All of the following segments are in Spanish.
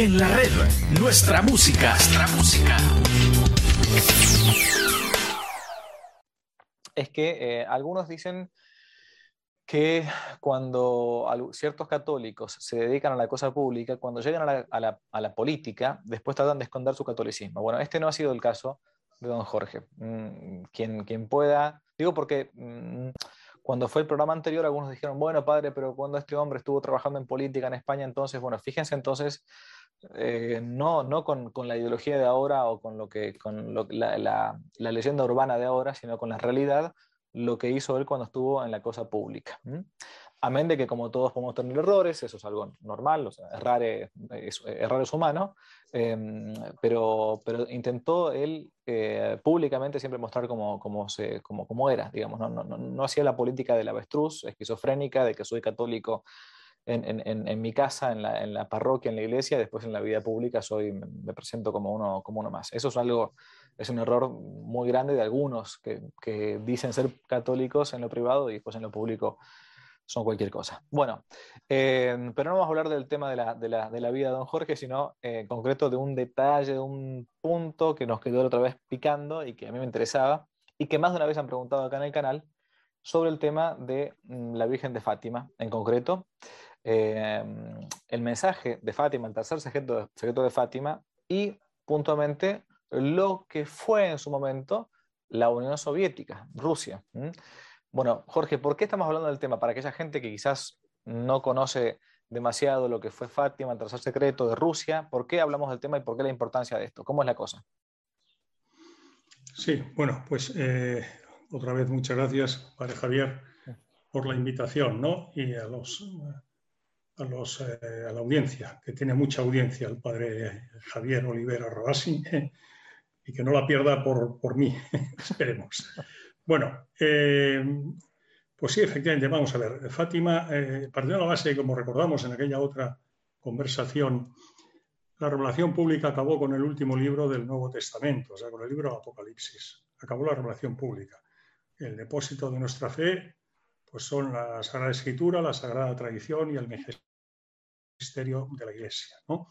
En la red, nuestra música. Nuestra música. Es que eh, algunos dicen que cuando ciertos católicos se dedican a la cosa pública, cuando llegan a la, política, después tratan de esconder su catolicismo. Bueno, este no ha sido el caso de don Jorge. Mm, quien, quien pueda, digo porque mm, cuando fue el programa anterior, algunos dijeron, bueno, padre, pero cuando este hombre estuvo trabajando en política en España, entonces, bueno, fíjense entonces, eh, no, no con, con, la ideología de ahora o con, lo que, con la, la, la leyenda urbana de ahora, sino con la realidad, lo que hizo él cuando estuvo en la cosa pública. Amén de que como todos podemos tener errores, eso es algo normal, o sea, errar, es, errar es humano, em, pero, pero intentó él eh, públicamente siempre mostrar cómo, cómo, se, cómo, cómo era, digamos, no, no, no, hacía la política del avestruz esquizofrénica, de que soy católico en, en, en mi casa, en la, en la, parroquia, en la iglesia, después en la vida pública soy, me presento como uno, como uno más. Eso es algo es un error muy grande de algunos que, que, dicen ser católicos en lo privado y después en lo público son cualquier cosa. Bueno, eh, pero no vamos a hablar del tema de la, de la, de la vida de don Jorge, sino eh, en concreto de un detalle, de un punto que nos quedó otra vez picando y que a mí me interesaba y que más de una vez han preguntado acá en el canal sobre el tema de mm, la Virgen de Fátima en concreto. Eh, el mensaje de Fátima, el tercer secreto, secreto de Fátima y puntualmente lo que fue en su momento la Unión Soviética, Rusia. Bueno, Jorge, ¿por qué estamos hablando del tema? Para aquella gente que quizás no conoce demasiado lo que fue Fátima, el tercer secreto de Rusia, ¿por qué hablamos del tema y por qué la importancia de esto? ¿Cómo es la cosa? Sí, bueno, pues eh, otra vez muchas gracias, Padre Javier, por la invitación, ¿no? Y a los, a, los, eh, a la audiencia, que tiene mucha audiencia, el Padre Javier Olivera Robasi, y que no la pierda por, por mí, esperemos. Bueno, eh, pues sí, efectivamente, vamos a ver. Fátima, eh, partiendo de la base, como recordamos en aquella otra conversación, la revelación pública acabó con el último libro del Nuevo Testamento, o sea, con el libro Apocalipsis. Acabó la revelación pública. El depósito de nuestra fe, pues son la Sagrada Escritura, la Sagrada Tradición y el Magisterio de la Iglesia. ¿no?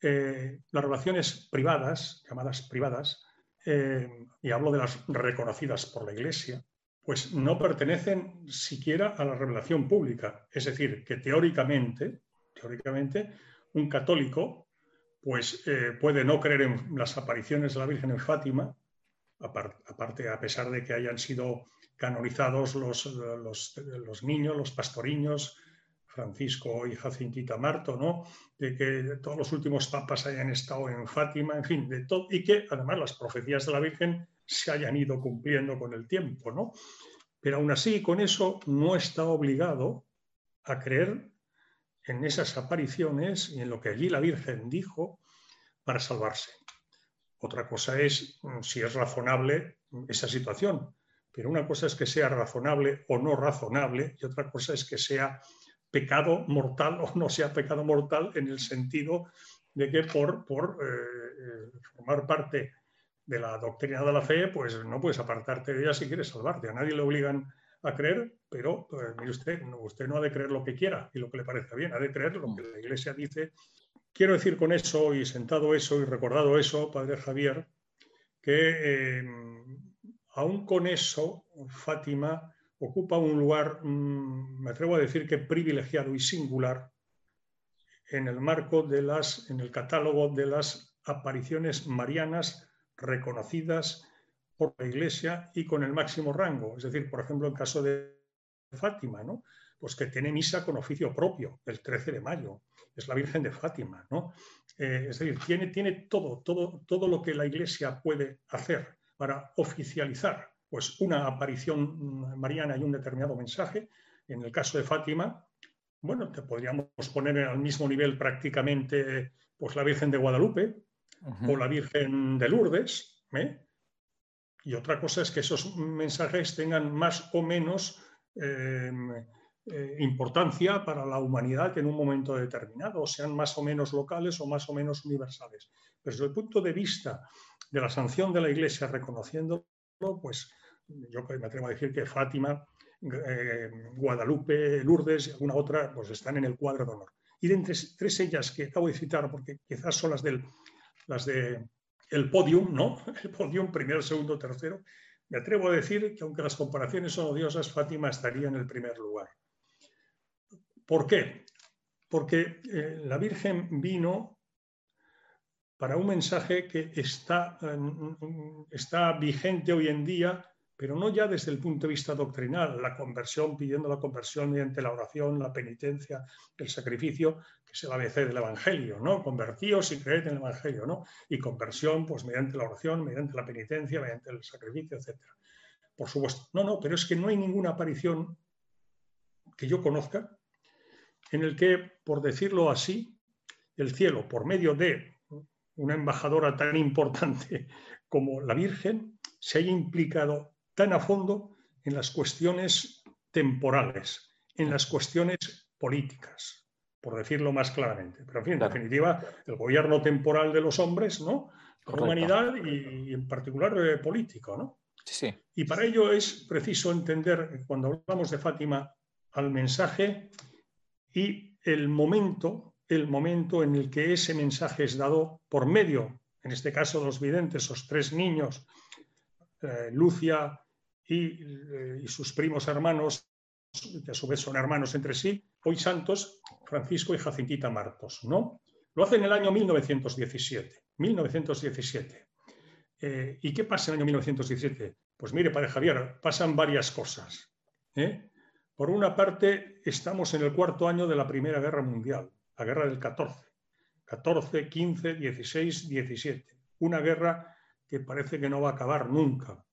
Eh, las relaciones privadas, llamadas privadas, eh, y hablo de las reconocidas por la Iglesia, pues no pertenecen siquiera a la revelación pública. Es decir, que teóricamente, teóricamente un católico pues, eh, puede no creer en las apariciones de la Virgen en Fátima, aparte, a pesar de que hayan sido canonizados los, los, los niños, los pastoriños, Francisco y Jacintita Marto, ¿no? de que todos los últimos papas hayan estado en Fátima, en fin, de todo, y que además las profecías de la Virgen se hayan ido cumpliendo con el tiempo, ¿no? Pero aún así, con eso no está obligado a creer en esas apariciones y en lo que allí la Virgen dijo para salvarse. Otra cosa es mm, si es razonable esa situación, pero una cosa es que sea razonable o no razonable y otra cosa es que sea pecado mortal o no sea pecado mortal en el sentido de que por, por eh, eh, formar parte de la doctrina de la fe, pues no puedes apartarte de ella si quieres salvarte. A nadie le obligan a creer, pero pues, mire usted, usted no ha de creer lo que quiera y lo que le parezca bien, ha de creer lo que la Iglesia dice. Quiero decir con eso y sentado eso y recordado eso, Padre Javier, que eh, aún con eso, Fátima ocupa un lugar, mm, me atrevo a decir que privilegiado y singular en el marco de las, en el catálogo de las apariciones marianas reconocidas por la Iglesia y con el máximo rango. Es decir, por ejemplo, en caso de Fátima, ¿no? Pues que tiene misa con oficio propio, el 13 de mayo. Es la Virgen de Fátima, ¿no? Eh, es decir, tiene, tiene todo, todo, todo lo que la Iglesia puede hacer para oficializar pues una aparición mariana y un determinado mensaje. En el caso de Fátima, bueno, te podríamos poner al mismo nivel prácticamente pues la Virgen de Guadalupe o la Virgen de Lourdes. ¿eh? Y otra cosa es que esos mensajes tengan más o menos em, eh, importancia para la humanidad en un momento determinado, sean más o menos locales o más o menos universales. Pero desde el punto de vista de la sanción de la Iglesia reconociéndolo, pues yo me atrevo a decir que Fátima, eh, Guadalupe, Lourdes y alguna otra, pues están en el cuadro de honor. Y de entre tres ellas que acabo de citar, porque quizás son las del las de el podium, ¿no? El podium, primero, segundo, tercero. Me atrevo a decir que aunque las comparaciones son odiosas, Fátima estaría en el primer lugar. ¿Por qué? Porque eh, la Virgen vino para un mensaje que está, está vigente hoy en día pero no ya desde el punto de vista doctrinal, la conversión, pidiendo la conversión mediante la oración, la penitencia, el sacrificio, que es el ABC del Evangelio, ¿no? Convertíos y creed en el Evangelio, ¿no? Y conversión, pues mediante la oración, mediante la penitencia, mediante el sacrificio, etc. Por supuesto. No, no, pero es que no hay ninguna aparición que yo conozca en el que, por decirlo así, el cielo, por medio de una embajadora tan importante como la Virgen, se haya implicado tan a fondo en las cuestiones temporales, en las cuestiones políticas, por decirlo más claramente. Pero en fin, en definitiva, el gobierno temporal de los hombres, ¿no? La humanidad y, en particular eh, político, ¿no? Sí. Y para ello es preciso entender, cuando hablamos de Fátima, al mensaje y el momento, el momento en el que ese mensaje es dado por medio, en este caso los videntes, esos tres niños, eh, Lucia, eh, y, sus primos hermanos, que a su vez son hermanos entre sí, hoy santos, Francisco y Jacintita Martos, ¿no? Lo hace en el año 1917. 1917. Eh, ¿Y qué pasa en el año 1917? Pues mire, padre Javier, pasan varias cosas. ¿eh? Por una parte, estamos en el cuarto año de la Primera Guerra Mundial, la guerra del 14. 14, 15, 16, 17. Una guerra que parece que no va a acabar nunca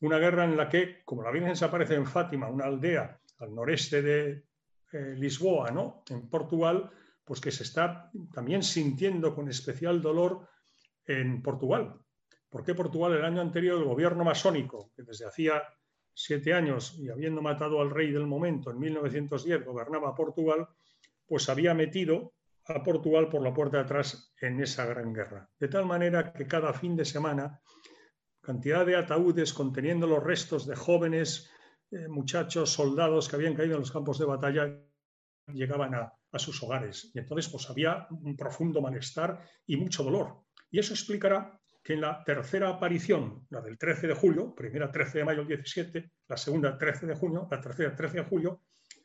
una guerra en la que, como la Virgen se aparece en Fátima, una aldea al noreste de eh, Lisboa, ¿no? en Portugal, pues que se está también sintiendo con especial dolor en Portugal. ¿Por qué Portugal el año anterior el gobierno masónico, que desde hacía siete años y habiendo matado al rey del momento en 1910 gobernaba Portugal, pues había metido a Portugal por la puerta de atrás en esa gran guerra. De tal manera que cada fin de semana cantidad de ataúdes conteniendo los restos de jóvenes, eh, muchachos, soldados que habían caído en los campos de batalla, llegaban a, sus hogares. Y entonces pues había un profundo malestar y mucho dolor. Y eso explicará que en la tercera aparición, la del 13 de julio, primera 13 de mayo del 17, la segunda 13 de junio, la tercera 13 de julio,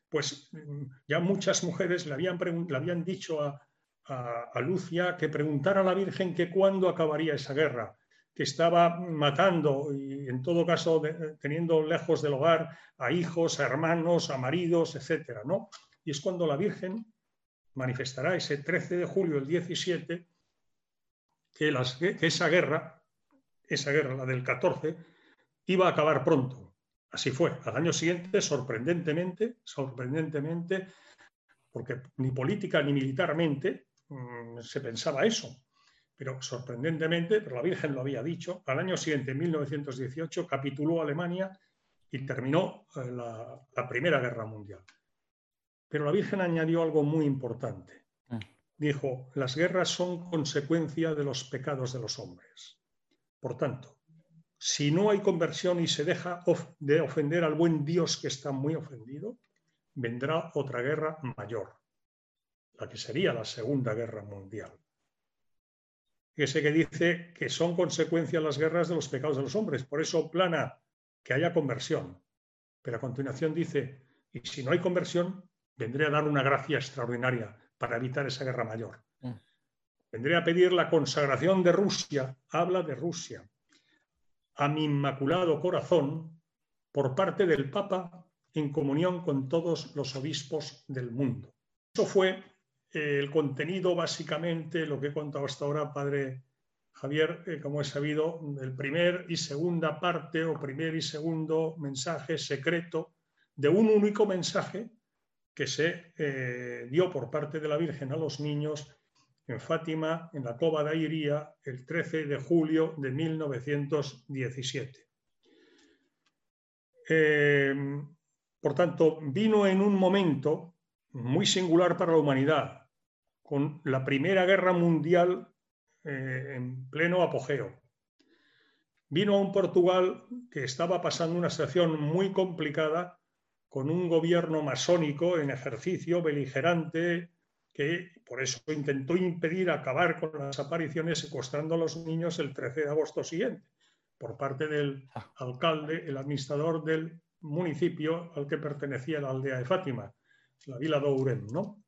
pues mm, ya muchas mujeres le habían, dicho a, a, Lucia que preguntara a la Virgen que cuándo acabaría esa guerra, que estaba matando y en todo caso teniendo lejos del hogar a hijos, a hermanos, a maridos, etcétera, ¿no? Y es cuando la Virgen manifestará ese 13 de julio del 17 que, que esa guerra, esa guerra, la del 14, iba a acabar pronto. Así fue. Al año siguiente, sorprendentemente, sorprendentemente, porque ni política ni militarmente mm, se pensaba eso pero sorprendentemente, pero la Virgen lo había dicho, al año siguiente, en 1918, capituló Alemania y terminó eh, la, Primera Guerra Mundial. Pero la Virgen añadió algo muy importante. Mm. Dijo, las guerras son consecuencia de los pecados de los hombres. Por tanto, si no hay conversión y se deja de ofender al buen Dios que está muy ofendido, vendrá otra guerra mayor, la que sería la Segunda Guerra Mundial ese que dice que son consecuencias las guerras de los pecados de los hombres. Por eso plana que haya conversión. Pero a continuación dice, y si no hay conversión, vendré a dar una gracia extraordinaria para evitar esa guerra mayor. Mm. Vendré a pedir la consagración de Rusia, habla de Rusia, a mi inmaculado corazón por parte del Papa en comunión con todos los obispos del mundo. Eso fue el contenido, básicamente, lo que he contado hasta ahora, padre Javier, eh, como he sabido, el primer y segunda parte o primer y segundo mensaje secreto de un único mensaje que se eh, dio por parte de la Virgen a los niños en Fátima, en la Cova de Airía, el 13 de julio de 1917. Eh, por tanto, vino en un momento muy singular para la humanidad, con la Primera Guerra Mundial eh, en pleno apogeo. Vino a un Portugal que estaba pasando una situación muy complicada con un gobierno masónico en ejercicio, beligerante, que por eso intentó impedir acabar con las apariciones secuestrando a los niños el 13 de agosto siguiente, por parte del ah. alcalde, el administrador del municipio al que pertenecía la aldea de Fátima, la vila de Ourem, ¿no?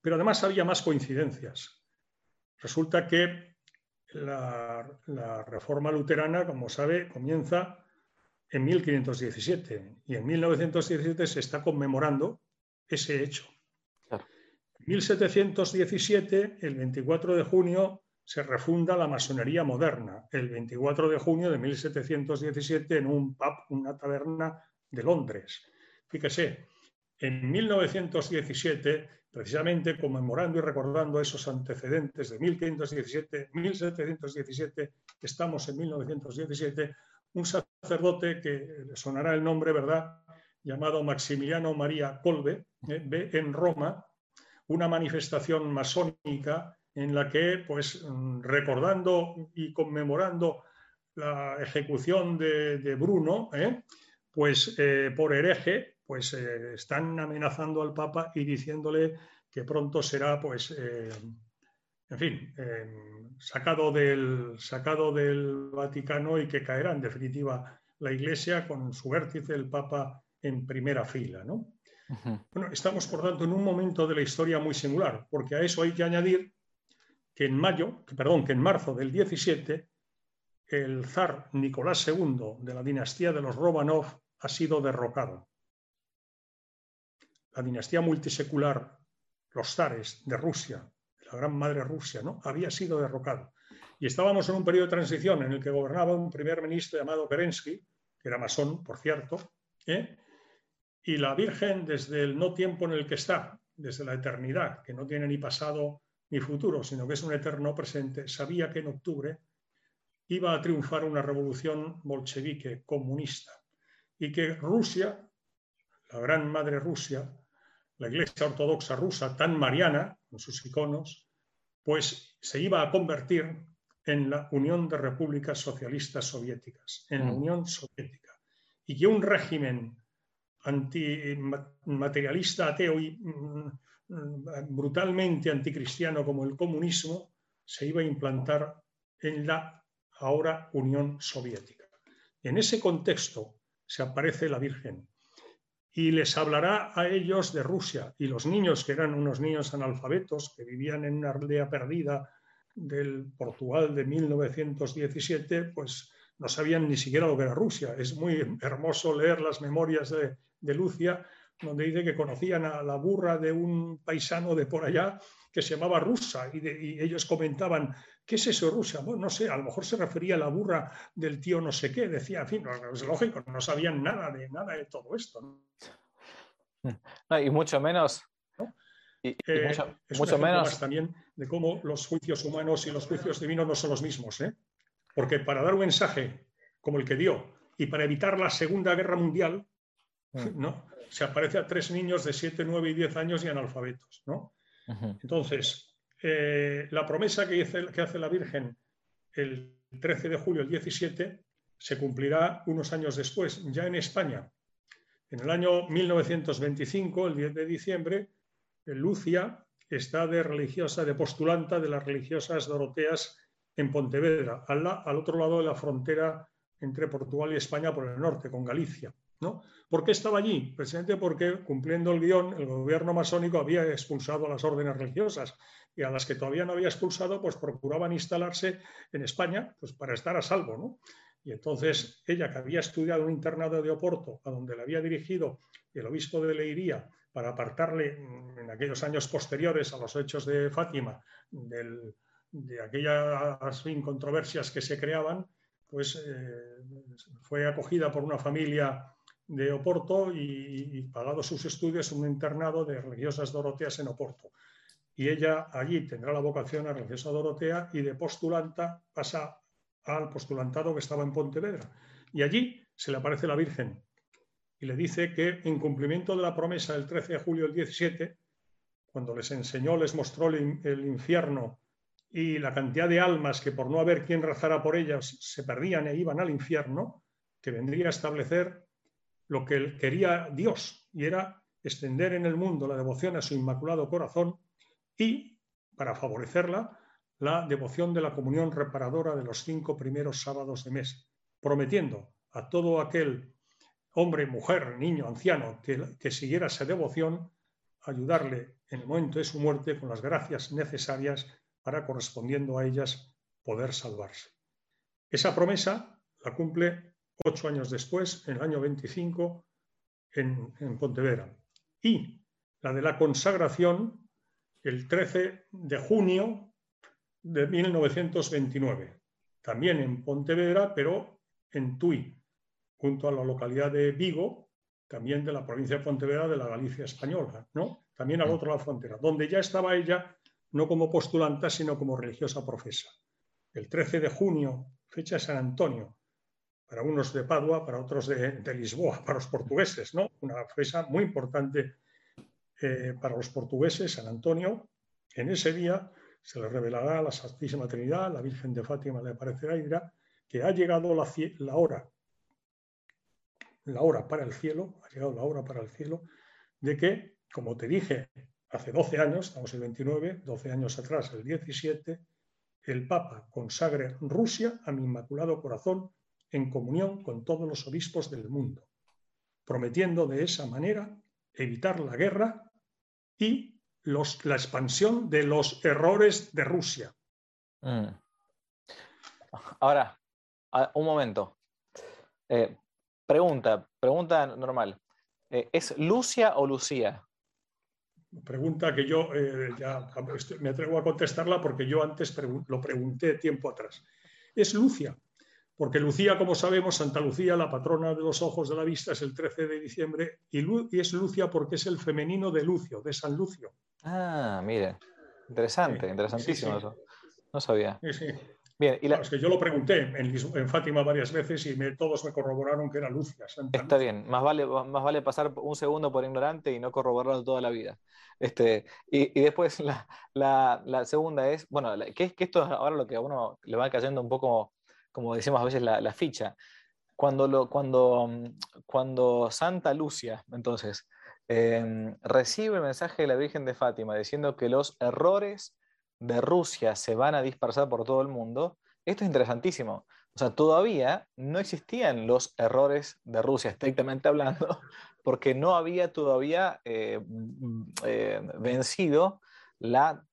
Pero además había más coincidencias. Resulta que la, la reforma luterana, como sabe, comienza en 1517 y en 1917 se está conmemorando ese hecho. En 1717, el 24 de junio, se refunda la masonería moderna, el 24 de junio de 1717 en un pub, una taberna de Londres. Fíjese, en 1917, precisamente conmemorando y recordando esos antecedentes de 1517, 1717, estamos en 1917, un sacerdote que sonará el nombre, ¿verdad?, llamado Maximiliano María Colbe, eh, ve en Roma una manifestación masónica en la que, pues, recordando y conmemorando la ejecución de, Bruno, ¿eh? pues eh, por hereje, pues están amenazando al Papa y diciéndole que pronto será, pues, en fin, sacado, del, sacado del Vaticano y que caerá en definitiva la Iglesia con su vértice, el Papa, en primera fila. ¿no? Bueno, estamos por tanto en un momento de la historia muy singular, porque a eso hay que añadir que en mayo, perdón, que en marzo del 17, el zar Nicolás II de la dinastía de los Romanov ha sido derrocado. La dinastía multisecular, los zares de Rusia, la gran madre Rusia, ¿no? había sido derrocado. Y estábamos en un periodo de transición en el que gobernaba un primer ministro llamado Kerensky, que era masón, por cierto, ¿eh? y la Virgen, desde el no tiempo en el que está, desde la eternidad, que no tiene ni pasado ni futuro, sino que es un eterno presente, sabía que en octubre iba a triunfar una revolución bolchevique comunista y que Rusia, la gran madre Rusia, la Iglesia Ortodoxa rusa, tan mariana, con sus iconos, pues se iba a convertir en la Unión de Repúblicas Socialistas Soviéticas, en la mm. Unión Soviética. Y que un régimen antimaterialista, ateo y mm, brutalmente anticristiano como el comunismo se iba a implantar en la ahora Unión Soviética. En ese contexto se aparece la Virgen y les hablará a ellos de Rusia. Y los niños, que eran unos niños analfabetos, que vivían en una aldea perdida del Portugal de 1917, pues no sabían ni siquiera lo que era Rusia. Es muy hermoso leer las memorias de, Lucia, donde dice que conocían a la burra de un paisano de por allá que se llamaba Rusa, y, ellos comentaban, ¿qué es eso Rusia? Bueno, no sé, a lo mejor se refería a la burra del tío no sé qué, decía, en fin, es lógico, no sabían nada de nada de todo esto. y mucho menos. Y, eh, mucho, menos también de cómo los juicios humanos y los juicios divinos no son los mismos. ¿eh? Porque para dar un mensaje como el que dio y para evitar la Segunda Guerra Mundial, mm. ¿no? se aparece a tres niños de 7, 9 y 10 años y analfabetos. ¿no? Entonces, eh, la promesa que hace, la Virgen el 13 de julio, el 17, se cumplirá unos años después, ya en España. En el año 1925, el 10 de diciembre, Lucia está de religiosa, de postulanta de las religiosas doroteas en Pontevedra, al otro lado de la frontera entre Portugal y España por el norte, con Galicia. ¿Por qué estaba allí? Precisamente porque, cumpliendo el guion, el gobierno masónico había expulsado a las órdenes religiosas y a las que todavía no había expulsado, pues procuraban instalarse en España pues, para estar a salvo. ¿no? Y entonces ella, que había estudiado un internado de Oporto, a donde le había dirigido el obispo de Leiría para apartarle mm, en aquellos años posteriores a los hechos de Fátima de aquellas controversias que se creaban, pues eh, fue acogida por una familia de Oporto y, y pagado sus estudios un internado de religiosas doroteas en Oporto. Y ella allí tendrá la vocación a religiosa dorotea y de postulanta pasa al postulantado que estaba en Pontevedra. Y allí se le aparece la Virgen y le dice que en cumplimiento de la promesa del 13 de julio del 17, cuando les enseñó, les mostró el, infierno y la cantidad de almas que por no haber quien rezara por ellas se perdían e iban al infierno, que vendría a establecer lo que quería Dios, y era extender en el mundo la devoción a su Inmaculado Corazón y, para favorecerla, la devoción de la comunión reparadora de los cinco primeros sábados de mes, prometiendo a todo aquel hombre, mujer, niño, anciano que, que siguiera esa devoción, ayudarle en el momento de su muerte con las gracias necesarias para, correspondiendo a ellas, poder salvarse. Esa promesa la cumple ocho años después, en el año 25, en, en Pontevedra. Y la de la consagración, el 13 de junio de 1929, también en Pontevedra, pero en Tui, junto a la localidad de Vigo, también de la provincia de Pontevedra de la Galicia española, ¿no? También al mm. otro lado de la frontera, donde ya estaba ella no como postulanta, sino como religiosa profesa. El 13 de junio, fecha de San Antonio, para unos de Padua, para otros de, Lisboa, para los portugueses, ¿no? Una fecha muy importante eh, para los portugueses, San Antonio. En ese día se le revelará a la Santísima Trinidad, la Virgen de Fátima le aparecerá y dirá que ha llegado la, la hora, la hora para el cielo, ha llegado la hora para el cielo, de que, como te dije hace 12 años, estamos el 29, 12 años atrás, el 17, el Papa consagre Rusia a mi Inmaculado Corazón en comunión con todos los obispos del mundo, prometiendo de esa manera evitar la guerra y los, la expansión de los errores de Rusia. Mm. Ahora, un momento. Eh, pregunta, pregunta normal. Eh, ¿Es Lucia o Lucía? Pregunta que yo eh, ya me atrevo a contestarla porque yo antes lo pregunté tiempo atrás. Es Lucia, porque Lucía, como sabemos, Santa Lucía, la patrona de los ojos de la vista, es el 13 de diciembre y, es Lucia porque es el femenino de Lucio, de San Lucio. Ah, mire, interesante, interesantísimo eso. No sabía. Bien, y es que yo lo pregunté en, Fátima varias veces y todos me corroboraron que era Lucia. Está bien, más vale, más vale pasar un segundo por ignorante y no corroborarlo toda la vida. Este, y, después la, segunda es, bueno, que, que esto es ahora lo que a uno le va cayendo un poco, como decimos a veces, la, ficha. Cuando, cuando, cuando Santa Lucia, entonces, em, recibe el mensaje de la Virgen de Fátima diciendo que los errores de Rusia se van a dispersar por todo el mundo, esto es interesantísimo. O sea, todavía no existían los errores de Rusia, estrictamente hablando, porque no había todavía eh, mm, eh, vencido la mm,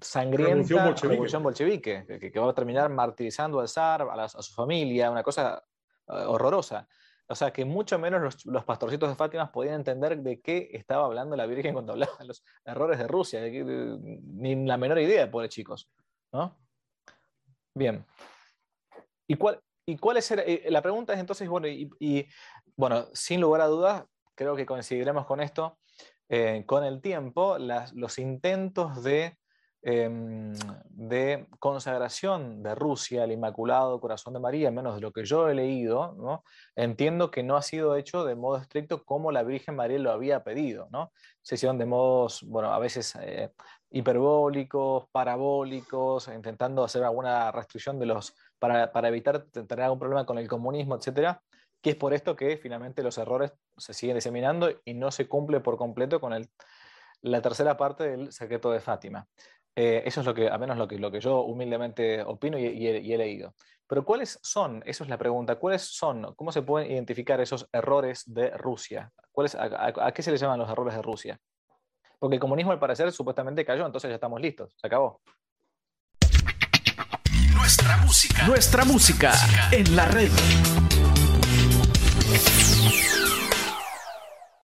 sangrienta revolución bolchevique, que, va a terminar martirizando al zar, a, a su familia, una cosa eh, horrorosa. O sea, que mucho menos los, pastorcitos de Fátima podían entender de qué estaba hablando la Virgen cuando hablaba de los errores de Rusia, ni la menor idea, pobres chicos. ¿no? Bien. ¿Y cuál, y cuál es eh, la pregunta es entonces, bueno, y, bueno, sin lugar a dudas, creo que coincidiremos con esto, eh, con el tiempo, los intentos de Em, de consagración de Rusia al Inmaculado Corazón de María, menos de lo que yo he leído, entiendo que no ha sido hecho de modo estricto como la Virgen María lo había pedido. ¿no? Se hicieron de modos, bueno, a veces eh, hiperbólicos, parabólicos, intentando hacer alguna restricción de los, para, para evitar tener algún problema con el comunismo, etcétera que es por esto que finalmente los errores se siguen diseminando y no se cumple por completo con el, la tercera parte del secreto de Fátima. Eh, eso es lo que, a menos lo que, lo que yo humildemente opino y, he, leído. Pero ¿cuáles son? Eso es la pregunta. ¿Cuáles son? ¿Cómo se pueden identificar esos errores de Rusia? ¿Cuáles, a, qué se le llaman los errores de Rusia? Porque el comunismo al parecer supuestamente cayó, entonces ya estamos listos. Se acabó. Nuestra música. Nuestra música en la red. Merci.